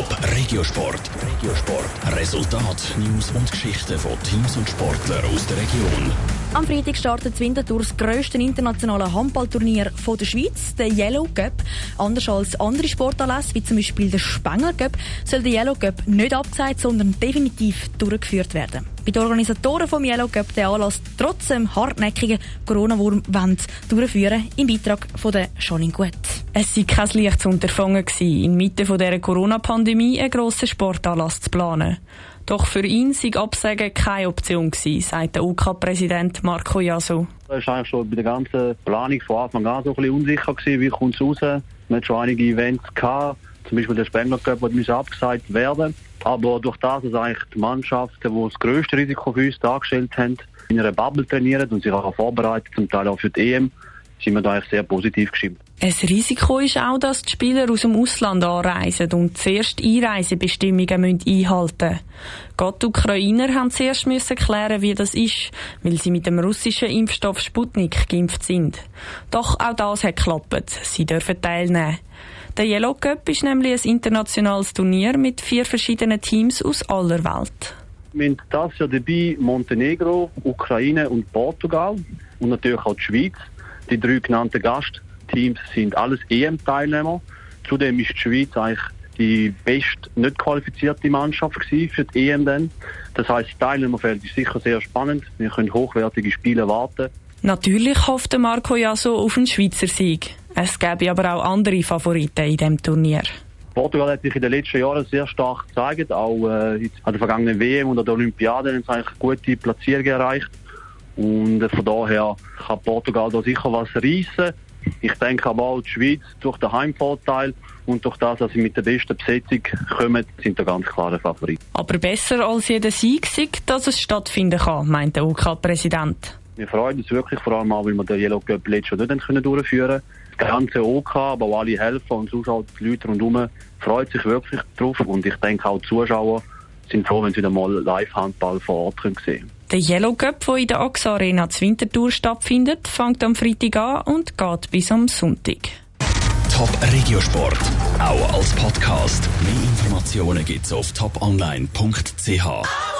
Top Regiosport. Regiosport. Resultat, News und Geschichten von Teams und Sportlern aus der Region. Am Freitag startet Winterthur das grösste internationale Handballturnier der Schweiz, der Yellow Cup. Anders als andere Sportanlässe, wie zum Beispiel der Spengler Cup, soll der Yellow Cup nicht abgesagt, sondern definitiv durchgeführt werden. Bei den Organisatoren vom Yellow Cup den Anlass trotzdem hartnäckigen Corona-Wurm durchführen, im Beitrag von der Janine Gut. Es war kein leichtes Unterfangen, inmitten dieser Corona-Pandemie einen grossen Sportanlass zu planen. Doch für ihn sei Absagen keine Option gewesen, sagt der UK-Präsident Marco Jasso. Das war eigentlich schon bei der ganzen Planung von Anfang an so ein bisschen unsicher gewesen, wie kommt es raus. Man hat schon einige Events gehabt, zum Beispiel der Spengler Cup, der abgesagt werden. Aber durch das, dass eigentlich die Mannschaften, die das grösste Risiko für uns dargestellt haben, in einer Bubble trainieren und sich auch vorbereiten, zum Teil auch für die EM, sind wir da eigentlich sehr positiv geschrieben. Ein Risiko ist auch, dass die Spieler aus dem Ausland anreisen und zuerst Einreisebestimmungen einhalten müssen. Gerade die Ukrainer haben zuerst müssen klären, wie das ist, weil sie mit dem russischen Impfstoff Sputnik geimpft sind. Doch auch das hat geklappt. Sie dürfen teilnehmen. Der Yellow Cup ist nämlich ein internationales Turnier mit vier verschiedenen Teams aus aller Welt. Wir haben das Jahr dabei Montenegro, Ukraine und Portugal und natürlich auch die Schweiz. Die drei genannten Gastteams sind alles EM-Teilnehmer. Zudem ist die Schweiz eigentlich die best nicht qualifizierte Mannschaft für die EM dann. Das heißt, das Teilnehmerfeld ist sicher sehr spannend. Wir können hochwertige Spiele warten. Natürlich hofft Marco Jasso auf einen Schweizer Sieg. Es gäbe aber auch andere Favoriten in diesem Turnier. Portugal hat sich in den letzten Jahren sehr stark gezeigt, auch äh, an der vergangenen WM und an der Olympiade haben sie eigentlich gute Platzierungen erreicht. Und von daher kann Portugal da sicher was reissen. Ich denke aber auch die Schweiz durch den Heimvorteil und durch das, dass sie mit der besten Besetzung kommen, sind da ganz klare Favoriten. Aber besser als jeder Sieg dass es stattfinden kann, meint der UK-Präsident. Wir freuen uns wirklich, vor allem auch, weil wir den Yellow Cup letztes Jahr nicht durchführen können. Das ganze OK, aber auch alle Helfer und Zuschauer, die Leute rundherum, freuen sich wirklich drauf. Und ich denke auch die Zuschauer sind froh, wenn sie wieder mal Live-Handball vor Ort sehen können. Der Yellow Cup, der in der AXA Arena zur Wintertour stattfindet, fängt am Freitag an und geht bis am Sonntag. Top Regiosport, auch als Podcast. Mehr Informationen gibt's auf toponline.ch.